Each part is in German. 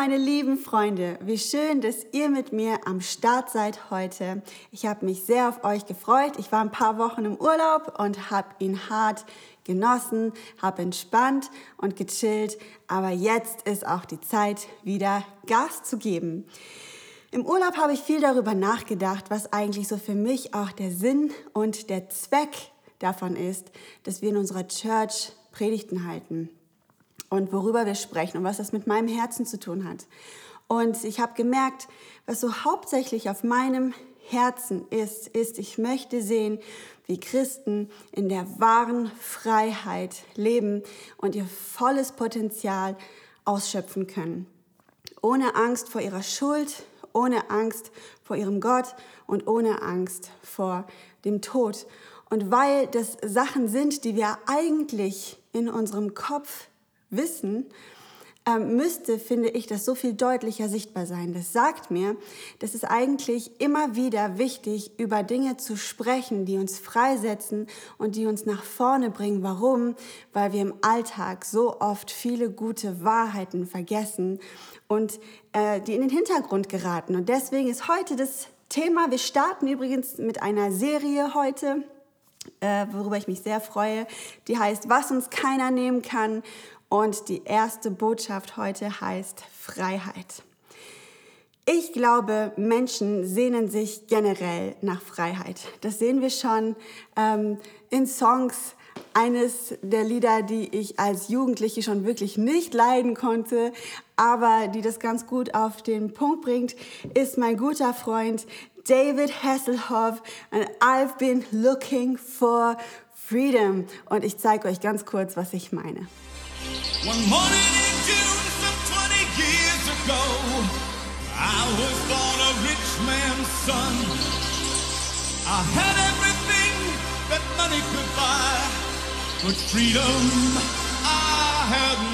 meine lieben Freunde, wie schön, dass ihr mit mir am Start seid heute. Ich habe mich sehr auf euch gefreut. Ich war ein paar Wochen im Urlaub und habe ihn hart genossen, habe entspannt und gechillt, aber jetzt ist auch die Zeit, wieder Gas zu geben. Im Urlaub habe ich viel darüber nachgedacht, was eigentlich so für mich auch der Sinn und der Zweck davon ist, dass wir in unserer Church Predigten halten und worüber wir sprechen und was das mit meinem Herzen zu tun hat. Und ich habe gemerkt, was so hauptsächlich auf meinem Herzen ist, ist, ich möchte sehen, wie Christen in der wahren Freiheit leben und ihr volles Potenzial ausschöpfen können. Ohne Angst vor ihrer Schuld, ohne Angst vor ihrem Gott und ohne Angst vor dem Tod. Und weil das Sachen sind, die wir eigentlich in unserem Kopf wissen, ähm, müsste, finde ich, das so viel deutlicher sichtbar sein. Das sagt mir, dass es eigentlich immer wieder wichtig, über Dinge zu sprechen, die uns freisetzen und die uns nach vorne bringen. Warum? Weil wir im Alltag so oft viele gute Wahrheiten vergessen und äh, die in den Hintergrund geraten. Und deswegen ist heute das Thema, wir starten übrigens mit einer Serie heute, äh, worüber ich mich sehr freue. Die heißt, was uns keiner nehmen kann. Und die erste Botschaft heute heißt Freiheit. Ich glaube, Menschen sehnen sich generell nach Freiheit. Das sehen wir schon ähm, in Songs. Eines der Lieder, die ich als Jugendliche schon wirklich nicht leiden konnte, aber die das ganz gut auf den Punkt bringt, ist mein guter Freund David Hasselhoff and I've been looking for freedom. Und ich zeige euch ganz kurz, was ich meine. One morning in June, some 20 years ago, I was born a rich man's son. I had everything that money could buy, but freedom I had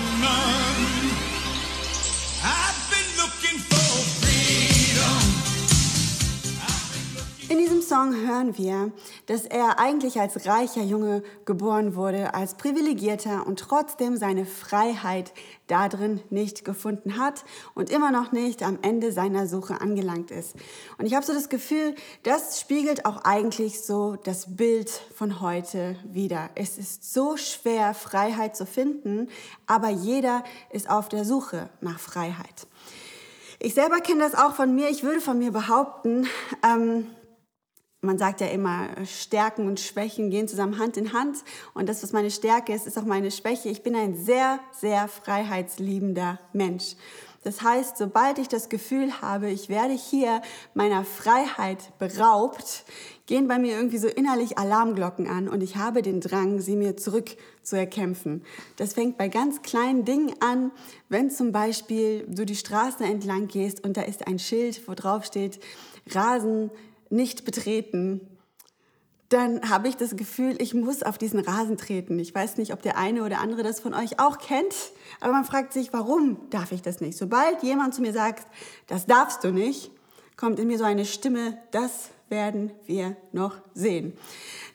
Song hören wir, dass er eigentlich als reicher Junge geboren wurde, als privilegierter und trotzdem seine Freiheit darin nicht gefunden hat und immer noch nicht am Ende seiner Suche angelangt ist. Und ich habe so das Gefühl, das spiegelt auch eigentlich so das Bild von heute wieder. Es ist so schwer, Freiheit zu finden, aber jeder ist auf der Suche nach Freiheit. Ich selber kenne das auch von mir. Ich würde von mir behaupten, ähm, man sagt ja immer, Stärken und Schwächen gehen zusammen Hand in Hand. Und das, was meine Stärke ist, ist auch meine Schwäche. Ich bin ein sehr, sehr freiheitsliebender Mensch. Das heißt, sobald ich das Gefühl habe, ich werde hier meiner Freiheit beraubt, gehen bei mir irgendwie so innerlich Alarmglocken an und ich habe den Drang, sie mir zurück zu erkämpfen. Das fängt bei ganz kleinen Dingen an, wenn zum Beispiel du die Straße entlang gehst und da ist ein Schild, wo drauf steht, Rasen nicht betreten, dann habe ich das Gefühl, ich muss auf diesen Rasen treten. Ich weiß nicht, ob der eine oder andere das von euch auch kennt, aber man fragt sich, warum darf ich das nicht? Sobald jemand zu mir sagt, das darfst du nicht, kommt in mir so eine Stimme, das werden wir noch sehen.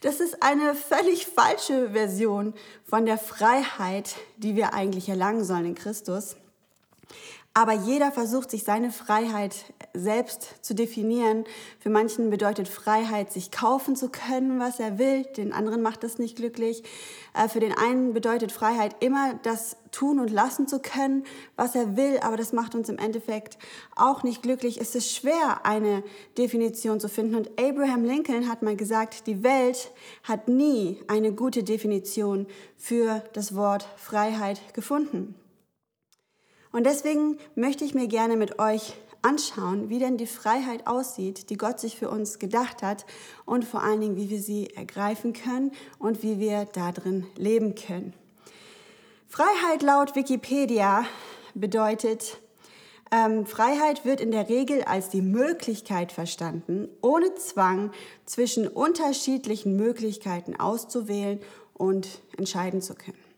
Das ist eine völlig falsche Version von der Freiheit, die wir eigentlich erlangen sollen in Christus. Aber jeder versucht, sich seine Freiheit selbst zu definieren. Für manchen bedeutet Freiheit, sich kaufen zu können, was er will. Den anderen macht das nicht glücklich. Äh, für den einen bedeutet Freiheit, immer das tun und lassen zu können, was er will. Aber das macht uns im Endeffekt auch nicht glücklich. Es ist schwer, eine Definition zu finden. Und Abraham Lincoln hat mal gesagt, die Welt hat nie eine gute Definition für das Wort Freiheit gefunden. Und deswegen möchte ich mir gerne mit euch anschauen, wie denn die Freiheit aussieht, die Gott sich für uns gedacht hat und vor allen Dingen, wie wir sie ergreifen können und wie wir darin leben können. Freiheit laut Wikipedia bedeutet, ähm, Freiheit wird in der Regel als die Möglichkeit verstanden, ohne Zwang zwischen unterschiedlichen Möglichkeiten auszuwählen und entscheiden zu können.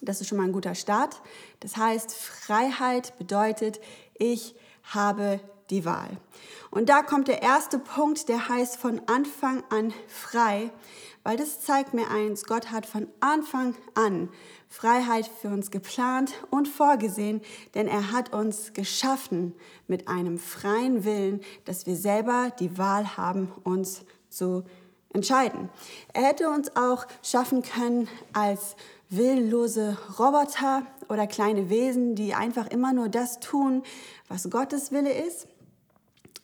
Das ist schon mal ein guter Start. Das heißt, Freiheit bedeutet, ich habe die Wahl. Und da kommt der erste Punkt, der heißt von Anfang an frei, weil das zeigt mir eins, Gott hat von Anfang an Freiheit für uns geplant und vorgesehen, denn er hat uns geschaffen mit einem freien Willen, dass wir selber die Wahl haben, uns zu entscheiden. Er hätte uns auch schaffen können als willenlose Roboter oder kleine Wesen, die einfach immer nur das tun, was Gottes Wille ist.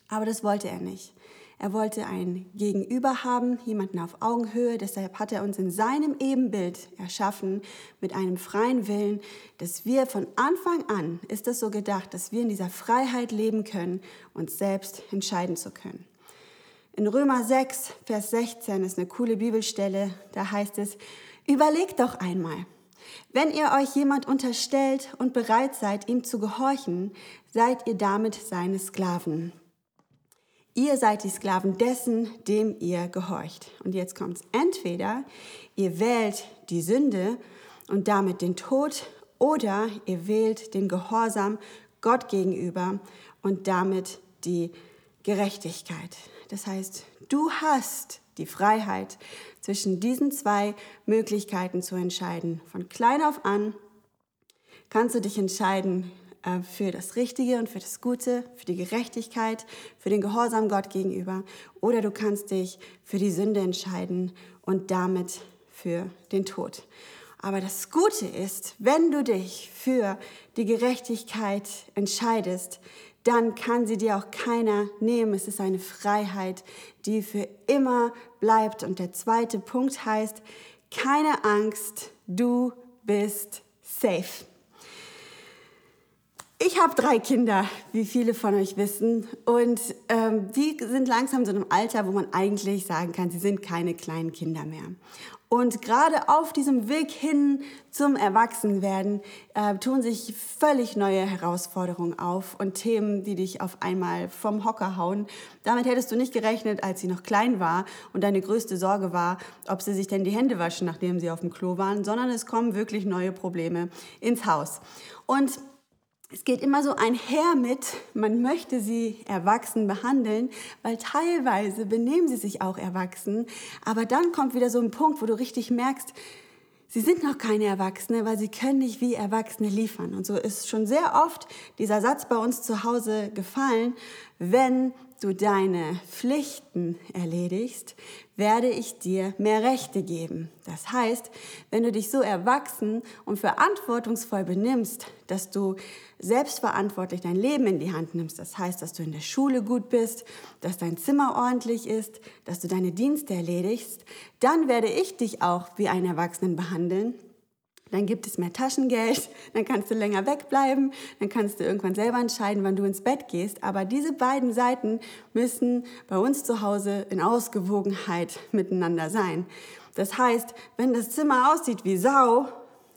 Aber das wollte er nicht. Er wollte ein Gegenüber haben, jemanden auf Augenhöhe. Deshalb hat er uns in seinem Ebenbild erschaffen mit einem freien Willen, dass wir von Anfang an, ist es so gedacht, dass wir in dieser Freiheit leben können, uns selbst entscheiden zu können. In Römer 6, Vers 16 ist eine coole Bibelstelle. Da heißt es, überlegt doch einmal. Wenn ihr euch jemand unterstellt und bereit seid, ihm zu gehorchen, seid ihr damit seine Sklaven. Ihr seid die Sklaven dessen, dem ihr gehorcht. Und jetzt kommt's. Entweder ihr wählt die Sünde und damit den Tod oder ihr wählt den Gehorsam Gott gegenüber und damit die Gerechtigkeit. Das heißt, du hast die Freiheit, zwischen diesen zwei Möglichkeiten zu entscheiden. Von klein auf an kannst du dich entscheiden, äh, für das Richtige und für das Gute, für die Gerechtigkeit, für den Gehorsam Gott gegenüber. Oder du kannst dich für die Sünde entscheiden und damit für den Tod. Aber das Gute ist, wenn du dich für die Gerechtigkeit entscheidest, dann kann sie dir auch keiner nehmen. Es ist eine Freiheit, die für immer bleibt. Und der zweite Punkt heißt, keine Angst, du bist safe. Ich habe drei Kinder, wie viele von euch wissen, und ähm, die sind langsam so einem Alter, wo man eigentlich sagen kann, sie sind keine kleinen Kinder mehr. Und gerade auf diesem Weg hin zum Erwachsenwerden äh, tun sich völlig neue Herausforderungen auf und Themen, die dich auf einmal vom Hocker hauen. Damit hättest du nicht gerechnet, als sie noch klein war und deine größte Sorge war, ob sie sich denn die Hände waschen, nachdem sie auf dem Klo waren, sondern es kommen wirklich neue Probleme ins Haus. Und es geht immer so einher mit, man möchte sie erwachsen behandeln, weil teilweise benehmen sie sich auch erwachsen, aber dann kommt wieder so ein Punkt, wo du richtig merkst, sie sind noch keine Erwachsene, weil sie können nicht wie Erwachsene liefern. Und so ist schon sehr oft dieser Satz bei uns zu Hause gefallen, wenn du deine Pflichten erledigst, werde ich dir mehr Rechte geben. Das heißt, wenn du dich so erwachsen und verantwortungsvoll benimmst, dass du selbstverantwortlich dein Leben in die Hand nimmst, das heißt, dass du in der Schule gut bist, dass dein Zimmer ordentlich ist, dass du deine Dienste erledigst, dann werde ich dich auch wie einen Erwachsenen behandeln dann gibt es mehr Taschengeld, dann kannst du länger wegbleiben, dann kannst du irgendwann selber entscheiden, wann du ins Bett gehst. Aber diese beiden Seiten müssen bei uns zu Hause in Ausgewogenheit miteinander sein. Das heißt, wenn das Zimmer aussieht wie Sau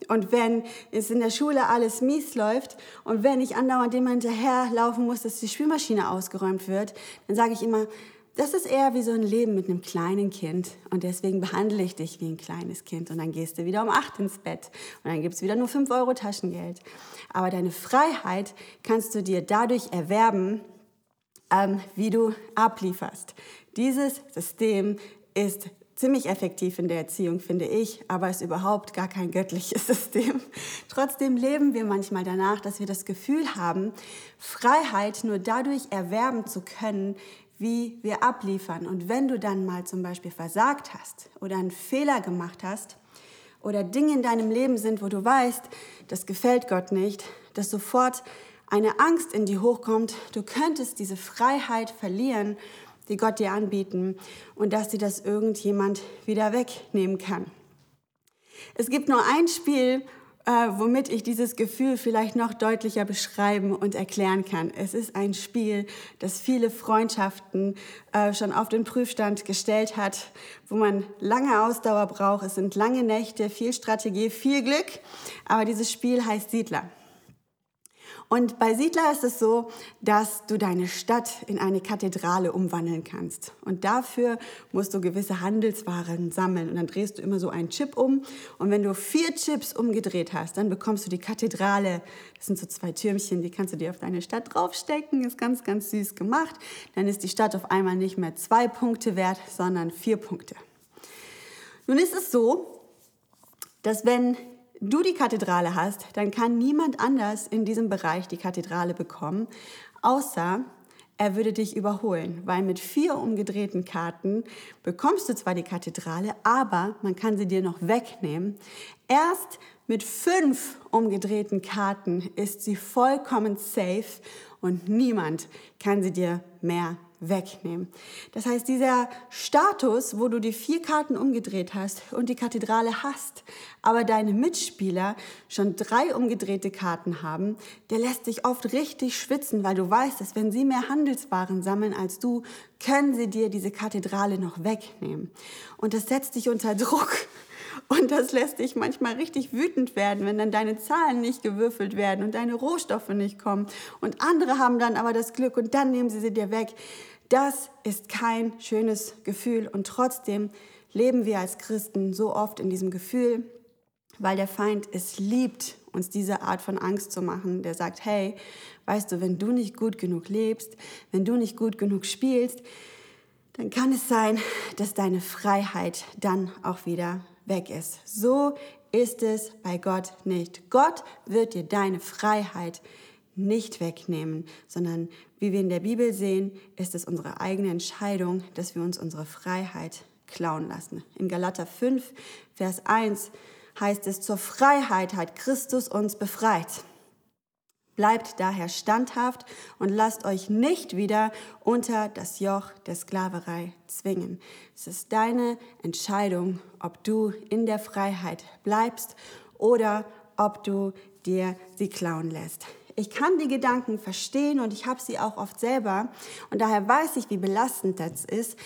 und wenn es in der Schule alles mies läuft und wenn ich andauernd dem hinterherlaufen muss, dass die Spülmaschine ausgeräumt wird, dann sage ich immer, das ist eher wie so ein Leben mit einem kleinen Kind und deswegen behandle ich dich wie ein kleines Kind und dann gehst du wieder um acht ins Bett und dann gibt's wieder nur fünf Euro Taschengeld. Aber deine Freiheit kannst du dir dadurch erwerben, ähm, wie du ablieferst. Dieses System ist ziemlich effektiv in der Erziehung, finde ich, aber ist überhaupt gar kein göttliches System. Trotzdem leben wir manchmal danach, dass wir das Gefühl haben, Freiheit nur dadurch erwerben zu können, wie wir abliefern. Und wenn du dann mal zum Beispiel versagt hast oder einen Fehler gemacht hast oder Dinge in deinem Leben sind, wo du weißt, das gefällt Gott nicht, dass sofort eine Angst in dir hochkommt, du könntest diese Freiheit verlieren, die Gott dir anbieten und dass dir das irgendjemand wieder wegnehmen kann. Es gibt nur ein Spiel, äh, womit ich dieses Gefühl vielleicht noch deutlicher beschreiben und erklären kann. Es ist ein Spiel, das viele Freundschaften äh, schon auf den Prüfstand gestellt hat, wo man lange Ausdauer braucht. Es sind lange Nächte, viel Strategie, viel Glück. Aber dieses Spiel heißt Siedler. Und bei Siedler ist es so, dass du deine Stadt in eine Kathedrale umwandeln kannst. Und dafür musst du gewisse Handelswaren sammeln. Und dann drehst du immer so einen Chip um. Und wenn du vier Chips umgedreht hast, dann bekommst du die Kathedrale. Das sind so zwei Türmchen, die kannst du dir auf deine Stadt draufstecken. Ist ganz, ganz süß gemacht. Dann ist die Stadt auf einmal nicht mehr zwei Punkte wert, sondern vier Punkte. Nun ist es so, dass wenn du die Kathedrale hast, dann kann niemand anders in diesem Bereich die Kathedrale bekommen, außer er würde dich überholen, weil mit vier umgedrehten Karten bekommst du zwar die Kathedrale, aber man kann sie dir noch wegnehmen. Erst mit fünf umgedrehten Karten ist sie vollkommen safe und niemand kann sie dir mehr wegnehmen. Das heißt, dieser Status, wo du die vier Karten umgedreht hast und die Kathedrale hast, aber deine Mitspieler schon drei umgedrehte Karten haben, der lässt dich oft richtig schwitzen, weil du weißt, dass wenn sie mehr Handelswaren sammeln als du, können sie dir diese Kathedrale noch wegnehmen. Und das setzt dich unter Druck. Und das lässt dich manchmal richtig wütend werden, wenn dann deine Zahlen nicht gewürfelt werden und deine Rohstoffe nicht kommen. Und andere haben dann aber das Glück und dann nehmen sie sie dir weg. Das ist kein schönes Gefühl und trotzdem leben wir als Christen so oft in diesem Gefühl, weil der Feind es liebt, uns diese Art von Angst zu machen. Der sagt, hey, weißt du, wenn du nicht gut genug lebst, wenn du nicht gut genug spielst, dann kann es sein, dass deine Freiheit dann auch wieder weg ist. So ist es bei Gott nicht. Gott wird dir deine Freiheit nicht wegnehmen, sondern wie wir in der Bibel sehen, ist es unsere eigene Entscheidung, dass wir uns unsere Freiheit klauen lassen. In Galater 5, Vers 1 heißt es, zur Freiheit hat Christus uns befreit. Bleibt daher standhaft und lasst euch nicht wieder unter das Joch der Sklaverei zwingen. Es ist deine Entscheidung, ob du in der Freiheit bleibst oder ob du dir sie klauen lässt. Ich kann die Gedanken verstehen und ich habe sie auch oft selber. Und daher weiß ich, wie belastend das ist,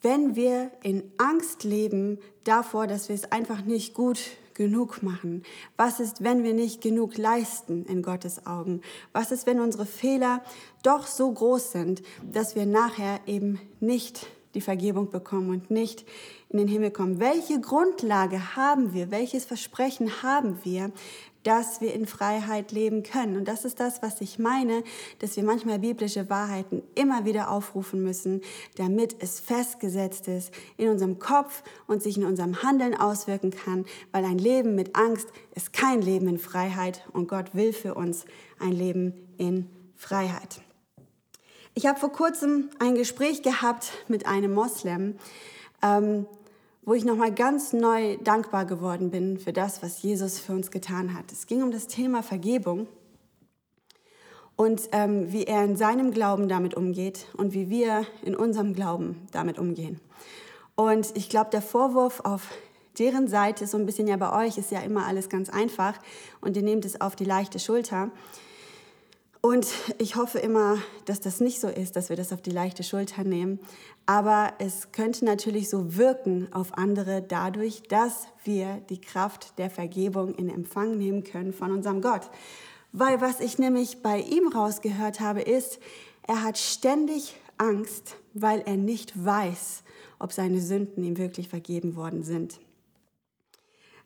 wenn wir in Angst leben davor, dass wir es einfach nicht gut genug machen? Was ist, wenn wir nicht genug leisten in Gottes Augen? Was ist, wenn unsere Fehler doch so groß sind, dass wir nachher eben nicht die Vergebung bekommen und nicht in den Himmel kommen? Welche Grundlage haben wir? Welches Versprechen haben wir, dass wir in Freiheit leben können. Und das ist das, was ich meine, dass wir manchmal biblische Wahrheiten immer wieder aufrufen müssen, damit es festgesetzt ist in unserem Kopf und sich in unserem Handeln auswirken kann, weil ein Leben mit Angst ist kein Leben in Freiheit und Gott will für uns ein Leben in Freiheit. Ich habe vor kurzem ein Gespräch gehabt mit einem Moslem, ähm, wo ich nochmal ganz neu dankbar geworden bin für das, was Jesus für uns getan hat. Es ging um das Thema Vergebung und ähm, wie er in seinem Glauben damit umgeht und wie wir in unserem Glauben damit umgehen. Und ich glaube, der Vorwurf auf deren Seite, so ein bisschen ja bei euch, ist ja immer alles ganz einfach und ihr nehmt es auf die leichte Schulter. Und ich hoffe immer, dass das nicht so ist, dass wir das auf die leichte Schulter nehmen. Aber es könnte natürlich so wirken auf andere dadurch, dass wir die Kraft der Vergebung in Empfang nehmen können von unserem Gott. Weil was ich nämlich bei ihm rausgehört habe, ist, er hat ständig Angst, weil er nicht weiß, ob seine Sünden ihm wirklich vergeben worden sind.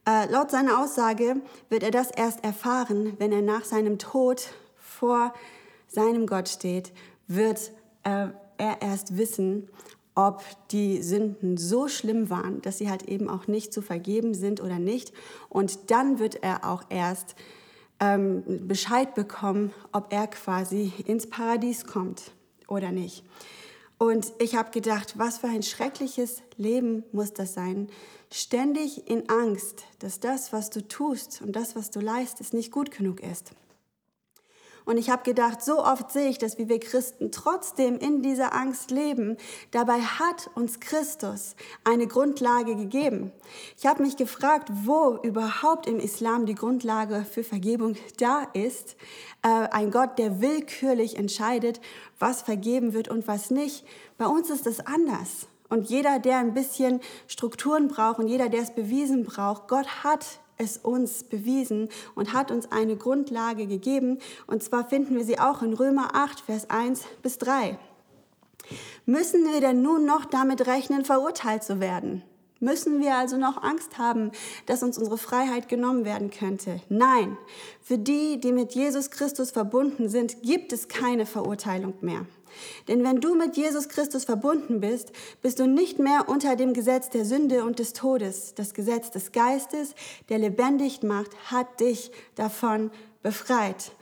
Äh, laut seiner Aussage wird er das erst erfahren, wenn er nach seinem Tod vor seinem Gott steht, wird äh, er erst wissen, ob die Sünden so schlimm waren, dass sie halt eben auch nicht zu vergeben sind oder nicht. Und dann wird er auch erst ähm, Bescheid bekommen, ob er quasi ins Paradies kommt oder nicht. Und ich habe gedacht, was für ein schreckliches Leben muss das sein, ständig in Angst, dass das, was du tust und das, was du leistest, nicht gut genug ist. Und ich habe gedacht, so oft sehe ich das, wie wir Christen trotzdem in dieser Angst leben. Dabei hat uns Christus eine Grundlage gegeben. Ich habe mich gefragt, wo überhaupt im Islam die Grundlage für Vergebung da ist. Äh, ein Gott, der willkürlich entscheidet, was vergeben wird und was nicht. Bei uns ist es anders. Und jeder, der ein bisschen Strukturen braucht und jeder, der es bewiesen braucht, Gott hat es uns bewiesen und hat uns eine Grundlage gegeben. Und zwar finden wir sie auch in Römer 8, Vers 1 bis 3. Müssen wir denn nun noch damit rechnen, verurteilt zu werden? Müssen wir also noch Angst haben, dass uns unsere Freiheit genommen werden könnte? Nein, für die, die mit Jesus Christus verbunden sind, gibt es keine Verurteilung mehr. Denn wenn du mit Jesus Christus verbunden bist, bist du nicht mehr unter dem Gesetz der Sünde und des Todes. Das Gesetz des Geistes, der lebendig macht, hat dich davon befreit.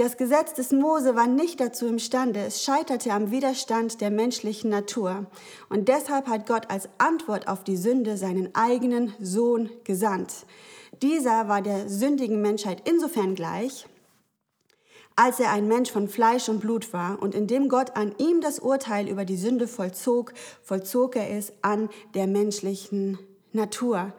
Das Gesetz des Mose war nicht dazu imstande. Es scheiterte am Widerstand der menschlichen Natur. Und deshalb hat Gott als Antwort auf die Sünde seinen eigenen Sohn gesandt. Dieser war der sündigen Menschheit insofern gleich, als er ein Mensch von Fleisch und Blut war und indem Gott an ihm das Urteil über die Sünde vollzog, vollzog er es an der menschlichen Natur.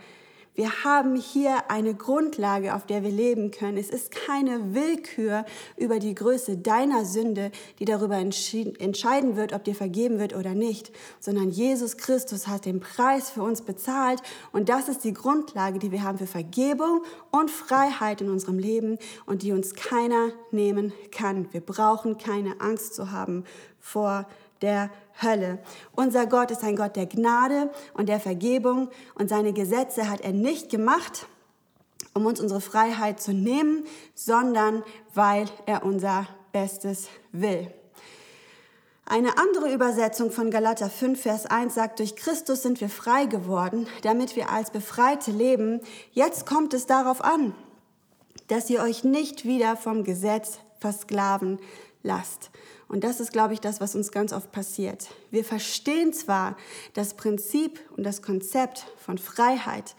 Wir haben hier eine Grundlage, auf der wir leben können. Es ist keine Willkür über die Größe deiner Sünde, die darüber entscheiden wird, ob dir vergeben wird oder nicht, sondern Jesus Christus hat den Preis für uns bezahlt und das ist die Grundlage, die wir haben für Vergebung und Freiheit in unserem Leben und die uns keiner nehmen kann. Wir brauchen keine Angst zu haben vor der Hölle. Unser Gott ist ein Gott der Gnade und der Vergebung und seine Gesetze hat er nicht gemacht, um uns unsere Freiheit zu nehmen, sondern weil er unser Bestes will. Eine andere Übersetzung von Galater 5, Vers 1 sagt, durch Christus sind wir frei geworden, damit wir als Befreite leben. Jetzt kommt es darauf an, dass ihr euch nicht wieder vom Gesetz versklaven lasst. Und das ist, glaube ich, das, was uns ganz oft passiert. Wir verstehen zwar das Prinzip und das Konzept von Freiheit,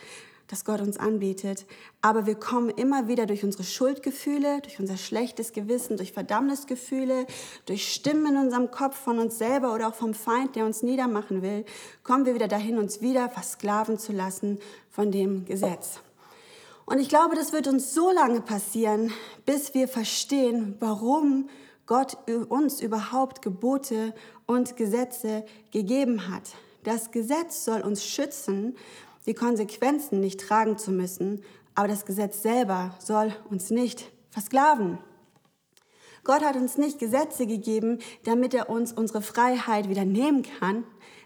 das Gott uns anbietet, aber wir kommen immer wieder durch unsere Schuldgefühle, durch unser schlechtes Gewissen, durch Verdammnisgefühle, durch Stimmen in unserem Kopf von uns selber oder auch vom Feind, der uns niedermachen will, kommen wir wieder dahin, uns wieder versklaven zu lassen von dem Gesetz. Und ich glaube, das wird uns so lange passieren, bis wir verstehen, warum Gott uns überhaupt Gebote und Gesetze gegeben hat. Das Gesetz soll uns schützen, die Konsequenzen nicht tragen zu müssen, aber das Gesetz selber soll uns nicht versklaven. Gott hat uns nicht Gesetze gegeben, damit er uns unsere Freiheit wieder nehmen kann.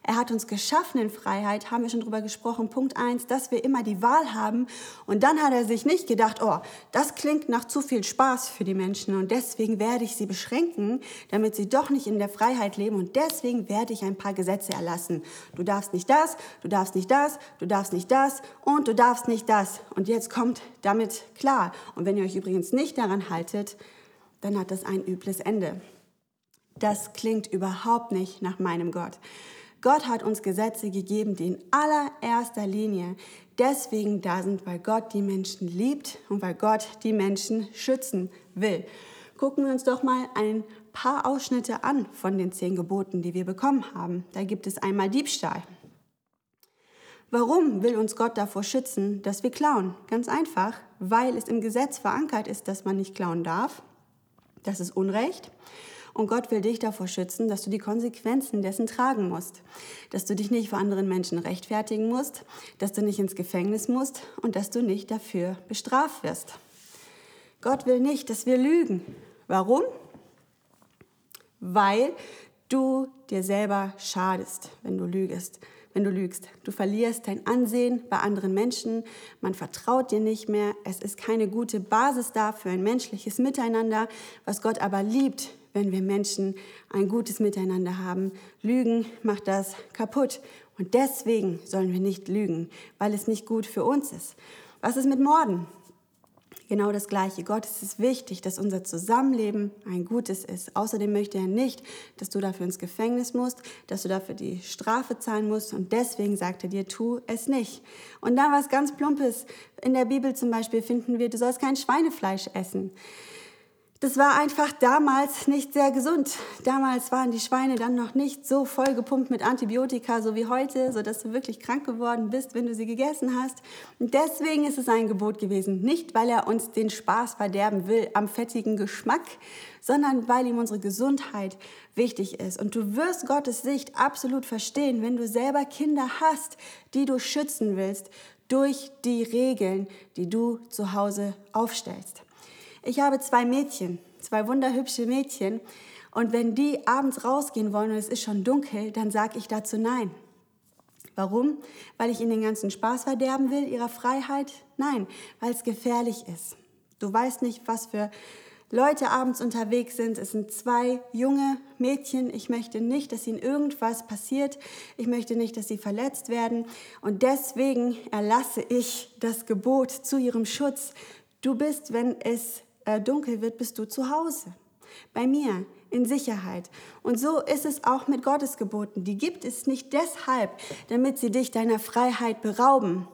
Er hat uns geschaffen in Freiheit, haben wir schon drüber gesprochen. Punkt eins, dass wir immer die Wahl haben. Und dann hat er sich nicht gedacht, oh, das klingt nach zu viel Spaß für die Menschen und deswegen werde ich sie beschränken, damit sie doch nicht in der Freiheit leben und deswegen werde ich ein paar Gesetze erlassen. Du darfst nicht das, du darfst nicht das, du darfst nicht das und du darfst nicht das. Und jetzt kommt damit klar. Und wenn ihr euch übrigens nicht daran haltet, dann hat das ein übles Ende. Das klingt überhaupt nicht nach meinem Gott. Gott hat uns Gesetze gegeben, die in allererster Linie deswegen da sind, weil Gott die Menschen liebt und weil Gott die Menschen schützen will. Gucken wir uns doch mal ein paar Ausschnitte an von den zehn Geboten, die wir bekommen haben. Da gibt es einmal Diebstahl. Warum will uns Gott davor schützen, dass wir klauen? Ganz einfach, weil es im Gesetz verankert ist, dass man nicht klauen darf. Das ist Unrecht. Und Gott will dich davor schützen, dass du die Konsequenzen dessen tragen musst. Dass du dich nicht vor anderen Menschen rechtfertigen musst, dass du nicht ins Gefängnis musst und dass du nicht dafür bestraft wirst. Gott will nicht, dass wir lügen. Warum? Weil du dir selber schadest, wenn du lügest wenn du lügst. Du verlierst dein Ansehen bei anderen Menschen, man vertraut dir nicht mehr, es ist keine gute Basis da für ein menschliches Miteinander, was Gott aber liebt, wenn wir Menschen ein gutes Miteinander haben. Lügen macht das kaputt und deswegen sollen wir nicht lügen, weil es nicht gut für uns ist. Was ist mit Morden? genau das Gleiche. Gott ist es wichtig, dass unser Zusammenleben ein gutes ist. Außerdem möchte er nicht, dass du dafür ins Gefängnis musst, dass du dafür die Strafe zahlen musst. Und deswegen sagt er dir, tu es nicht. Und dann was ganz Plumpes. In der Bibel zum Beispiel finden wir, du sollst kein Schweinefleisch essen. Das war einfach damals nicht sehr gesund. Damals waren die Schweine dann noch nicht so voll gepumpt mit Antibiotika, so wie heute, sodass du wirklich krank geworden bist, wenn du sie gegessen hast. Und deswegen ist es ein Gebot gewesen. Nicht, weil er uns den Spaß verderben will am fettigen Geschmack, sondern weil ihm unsere Gesundheit wichtig ist. Und du wirst Gottes Sicht absolut verstehen, wenn du selber Kinder hast, die du schützen willst durch die Regeln, die du zu Hause aufstellst. Ich habe zwei Mädchen, zwei wunderhübsche Mädchen. Und wenn die abends rausgehen wollen und es ist schon dunkel, dann sage ich dazu nein. Warum? Weil ich ihnen den ganzen Spaß verderben will, ihrer Freiheit? Nein, weil es gefährlich ist. Du weißt nicht, was für Leute abends unterwegs sind. Es sind zwei junge Mädchen. Ich möchte nicht, dass ihnen irgendwas passiert. Ich möchte nicht, dass sie verletzt werden. Und deswegen erlasse ich das Gebot zu ihrem Schutz. Du bist, wenn es äh, dunkel wird, bist du zu Hause. Bei mir, in Sicherheit. Und so ist es auch mit Gottes Geboten. Die gibt es nicht deshalb, damit sie dich deiner Freiheit berauben.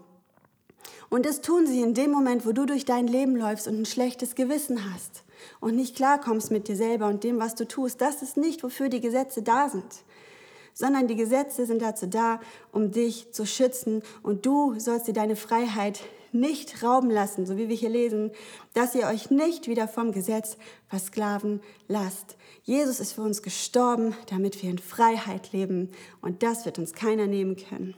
Und das tun sie in dem Moment, wo du durch dein Leben läufst und ein schlechtes Gewissen hast und nicht klarkommst mit dir selber und dem, was du tust. Das ist nicht, wofür die Gesetze da sind sondern die Gesetze sind dazu da, um dich zu schützen und du sollst dir deine Freiheit nicht rauben lassen, so wie wir hier lesen, dass ihr euch nicht wieder vom Gesetz versklaven lasst. Jesus ist für uns gestorben, damit wir in Freiheit leben und das wird uns keiner nehmen können.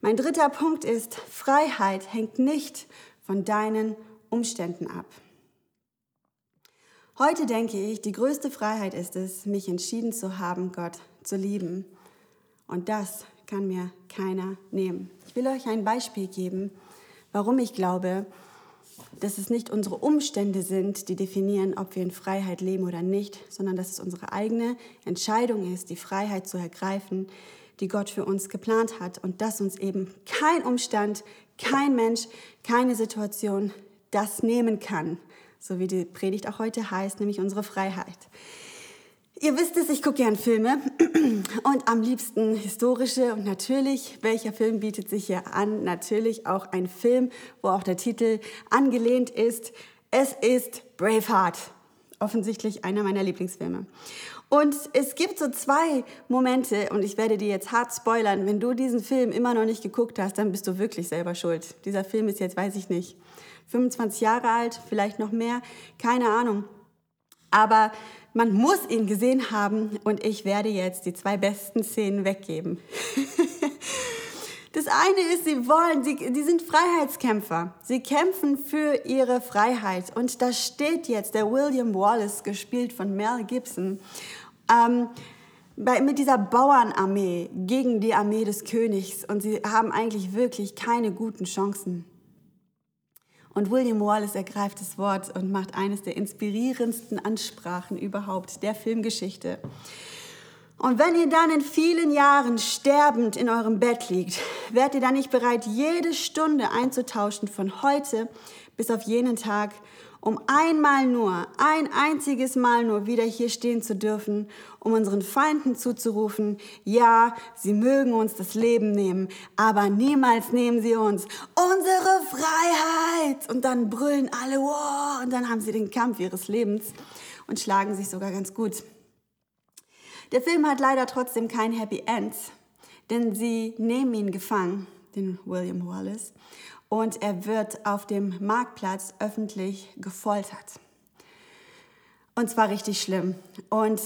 Mein dritter Punkt ist, Freiheit hängt nicht von deinen Umständen ab. Heute denke ich, die größte Freiheit ist es, mich entschieden zu haben, Gott zu lieben. Und das kann mir keiner nehmen. Ich will euch ein Beispiel geben, warum ich glaube, dass es nicht unsere Umstände sind, die definieren, ob wir in Freiheit leben oder nicht, sondern dass es unsere eigene Entscheidung ist, die Freiheit zu ergreifen, die Gott für uns geplant hat und dass uns eben kein Umstand, kein Mensch, keine Situation das nehmen kann, so wie die Predigt auch heute heißt, nämlich unsere Freiheit. Ihr wisst es, ich gucke gern Filme und am liebsten historische und natürlich, welcher Film bietet sich hier an? Natürlich auch ein Film, wo auch der Titel angelehnt ist. Es ist Braveheart. Offensichtlich einer meiner Lieblingsfilme. Und es gibt so zwei Momente, und ich werde dir jetzt hart spoilern, wenn du diesen Film immer noch nicht geguckt hast, dann bist du wirklich selber schuld. Dieser Film ist jetzt, weiß ich nicht, 25 Jahre alt, vielleicht noch mehr, keine Ahnung. Aber man muss ihn gesehen haben und ich werde jetzt die zwei besten Szenen weggeben. Das eine ist, sie wollen, sie, die sind Freiheitskämpfer. Sie kämpfen für ihre Freiheit. Und da steht jetzt der William Wallace, gespielt von Mel Gibson, ähm, bei, mit dieser Bauernarmee gegen die Armee des Königs. Und sie haben eigentlich wirklich keine guten Chancen. Und William Wallace ergreift das Wort und macht eines der inspirierendsten Ansprachen überhaupt der Filmgeschichte. Und wenn ihr dann in vielen Jahren sterbend in eurem Bett liegt, werdet ihr dann nicht bereit, jede Stunde einzutauschen von heute bis auf jenen Tag um einmal nur, ein einziges Mal nur wieder hier stehen zu dürfen, um unseren Feinden zuzurufen, ja, sie mögen uns das Leben nehmen, aber niemals nehmen sie uns unsere Freiheit. Und dann brüllen alle, wow, und dann haben sie den Kampf ihres Lebens und schlagen sich sogar ganz gut. Der Film hat leider trotzdem kein Happy End, denn sie nehmen ihn gefangen, den William Wallace, und er wird auf dem Marktplatz öffentlich gefoltert. Und zwar richtig schlimm. Und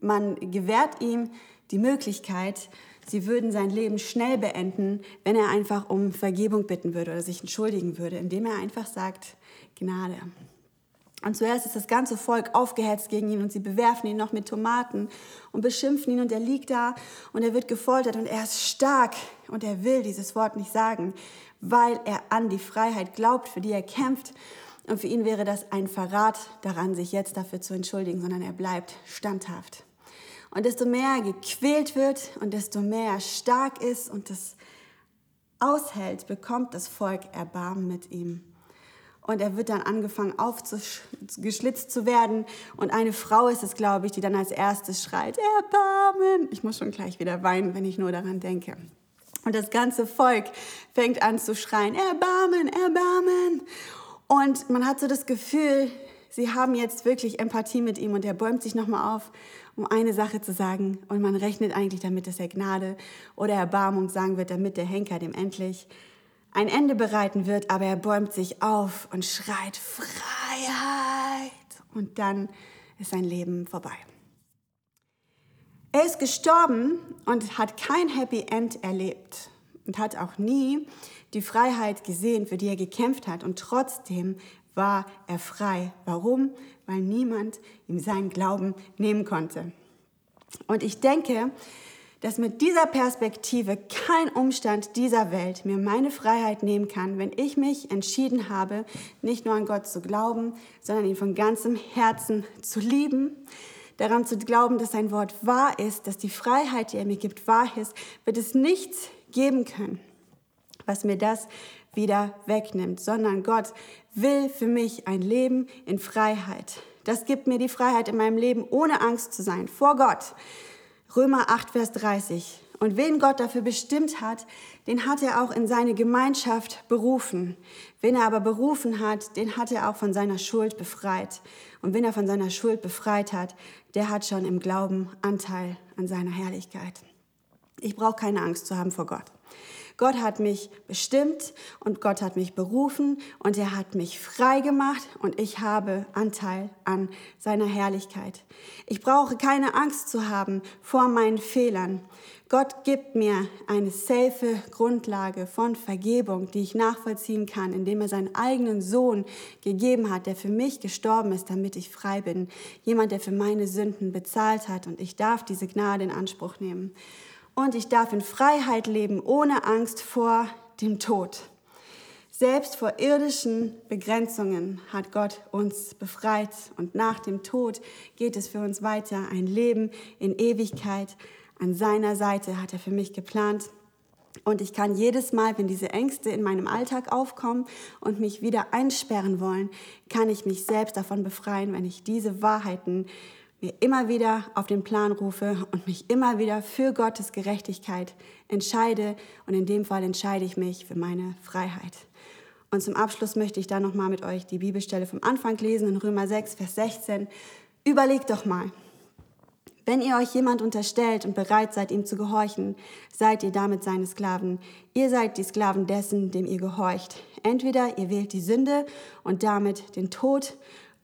man gewährt ihm die Möglichkeit, sie würden sein Leben schnell beenden, wenn er einfach um Vergebung bitten würde oder sich entschuldigen würde, indem er einfach sagt, Gnade. Und zuerst ist das ganze Volk aufgehetzt gegen ihn und sie bewerfen ihn noch mit Tomaten und beschimpfen ihn und er liegt da und er wird gefoltert und er ist stark und er will dieses Wort nicht sagen, weil er an die Freiheit glaubt, für die er kämpft. Und für ihn wäre das ein Verrat daran, sich jetzt dafür zu entschuldigen, sondern er bleibt standhaft. Und desto mehr er gequält wird und desto mehr er stark ist und das aushält, bekommt das Volk Erbarmen mit ihm. Und er wird dann angefangen aufgeschlitzt zu werden. Und eine Frau ist es, glaube ich, die dann als erstes schreit, Erbarmen. Ich muss schon gleich wieder weinen, wenn ich nur daran denke. Und das ganze Volk fängt an zu schreien, Erbarmen, Erbarmen. Und man hat so das Gefühl, sie haben jetzt wirklich Empathie mit ihm und er bäumt sich nochmal auf, um eine Sache zu sagen. Und man rechnet eigentlich damit, dass er Gnade oder Erbarmung sagen wird, damit der Henker dem endlich ein Ende bereiten wird. Aber er bäumt sich auf und schreit Freiheit. Und dann ist sein Leben vorbei. Er ist gestorben und hat kein Happy End erlebt und hat auch nie die Freiheit gesehen, für die er gekämpft hat. Und trotzdem war er frei. Warum? Weil niemand ihm seinen Glauben nehmen konnte. Und ich denke, dass mit dieser Perspektive kein Umstand dieser Welt mir meine Freiheit nehmen kann, wenn ich mich entschieden habe, nicht nur an Gott zu glauben, sondern ihn von ganzem Herzen zu lieben, daran zu glauben, dass sein Wort wahr ist, dass die Freiheit, die er mir gibt, wahr ist, wird es nichts geben können, was mir das wieder wegnimmt, sondern Gott will für mich ein Leben in Freiheit. Das gibt mir die Freiheit in meinem Leben, ohne Angst zu sein, vor Gott. Römer 8, Vers 30. Und wen Gott dafür bestimmt hat, den hat er auch in seine Gemeinschaft berufen. Wen er aber berufen hat, den hat er auch von seiner Schuld befreit. Und wen er von seiner Schuld befreit hat, der hat schon im Glauben Anteil an seiner Herrlichkeit. Ich brauche keine Angst zu haben vor Gott. Gott hat mich bestimmt und Gott hat mich berufen und er hat mich frei gemacht und ich habe Anteil an seiner Herrlichkeit. Ich brauche keine Angst zu haben vor meinen Fehlern. Gott gibt mir eine safe Grundlage von Vergebung, die ich nachvollziehen kann, indem er seinen eigenen Sohn gegeben hat, der für mich gestorben ist, damit ich frei bin. Jemand, der für meine Sünden bezahlt hat und ich darf diese Gnade in Anspruch nehmen und ich darf in Freiheit leben, ohne Angst vor dem Tod. Selbst vor irdischen Begrenzungen hat Gott uns befreit und nach dem Tod geht es für uns weiter. Ein Leben in Ewigkeit an seiner Seite hat er für mich geplant. Und ich kann jedes Mal, wenn diese Ängste in meinem Alltag aufkommen und mich wieder einsperren wollen, kann ich mich selbst davon befreien, wenn ich diese Wahrheiten mir immer wieder auf den Plan rufe und mich immer wieder für Gottes Gerechtigkeit entscheide. Und in dem Fall entscheide ich mich für meine Freiheit. Und zum Abschluss möchte ich da nochmal mit euch die Bibelstelle vom Anfang lesen in Römer 6, Vers 16. Überlegt doch mal, wenn ihr euch jemand unterstellt und bereit seid, ihm zu gehorchen, seid ihr damit seine Sklaven. Ihr seid die Sklaven dessen, dem ihr gehorcht. Entweder ihr wählt die Sünde und damit den Tod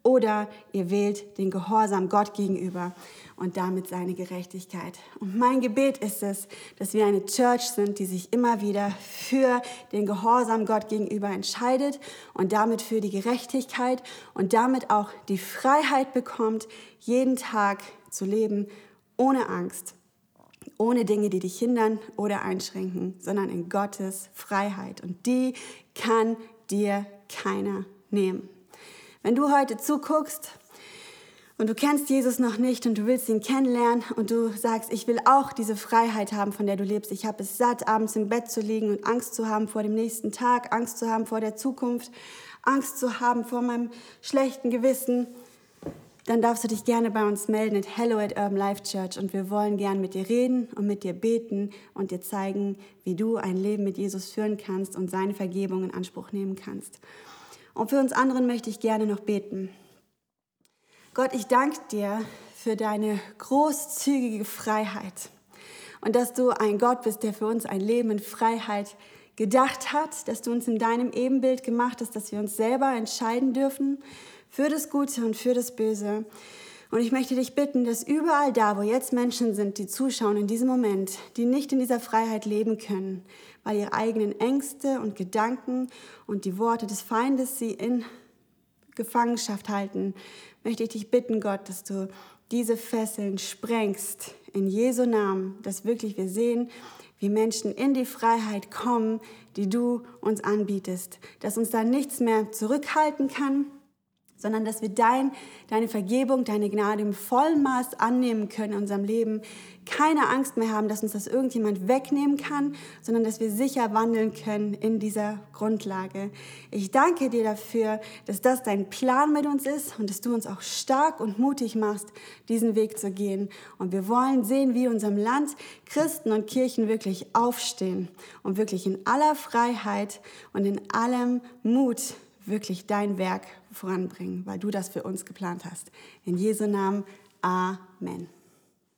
oder ihr wählt den Gehorsam Gott gegenüber und damit seine Gerechtigkeit. Und mein Gebet ist es, dass wir eine Church sind, die sich immer wieder für den Gehorsam Gott gegenüber entscheidet und damit für die Gerechtigkeit und damit auch die Freiheit bekommt, jeden Tag zu leben ohne Angst, ohne Dinge, die dich hindern oder einschränken, sondern in Gottes Freiheit. Und die kann dir keiner nehmen. Wenn du heute zuguckst und du kennst Jesus noch nicht und du willst ihn kennenlernen und du sagst, ich will auch diese Freiheit haben, von der du lebst. Ich habe es satt, abends im Bett zu liegen und Angst zu haben vor dem nächsten Tag, Angst zu haben vor der Zukunft, Angst zu haben vor meinem schlechten Gewissen. Dann darfst du dich gerne bei uns melden at hello at Urban Life Church und wir wollen gern mit dir reden und mit dir beten und dir zeigen, wie du ein Leben mit Jesus führen kannst und seine Vergebung in Anspruch nehmen kannst. Und für uns anderen möchte ich gerne noch beten. Gott, ich danke dir für deine großzügige Freiheit und dass du ein Gott bist, der für uns ein Leben in Freiheit gedacht hat, dass du uns in deinem Ebenbild gemacht hast, dass wir uns selber entscheiden dürfen für das Gute und für das Böse. Und ich möchte dich bitten, dass überall da, wo jetzt Menschen sind, die zuschauen in diesem Moment, die nicht in dieser Freiheit leben können, weil ihre eigenen Ängste und Gedanken und die Worte des Feindes sie in Gefangenschaft halten, möchte ich dich bitten, Gott, dass du diese Fesseln sprengst in Jesu Namen, dass wirklich wir sehen, wie Menschen in die Freiheit kommen, die du uns anbietest, dass uns da nichts mehr zurückhalten kann, sondern dass wir dein, deine Vergebung, deine Gnade im vollen Maß annehmen können in unserem Leben, keine Angst mehr haben, dass uns das irgendjemand wegnehmen kann, sondern dass wir sicher wandeln können in dieser Grundlage. Ich danke dir dafür, dass das dein Plan mit uns ist und dass du uns auch stark und mutig machst, diesen Weg zu gehen. Und wir wollen sehen, wie in unserem Land Christen und Kirchen wirklich aufstehen und wirklich in aller Freiheit und in allem Mut wirklich dein Werk voranbringen, weil du das für uns geplant hast. In Jesu Namen, Amen.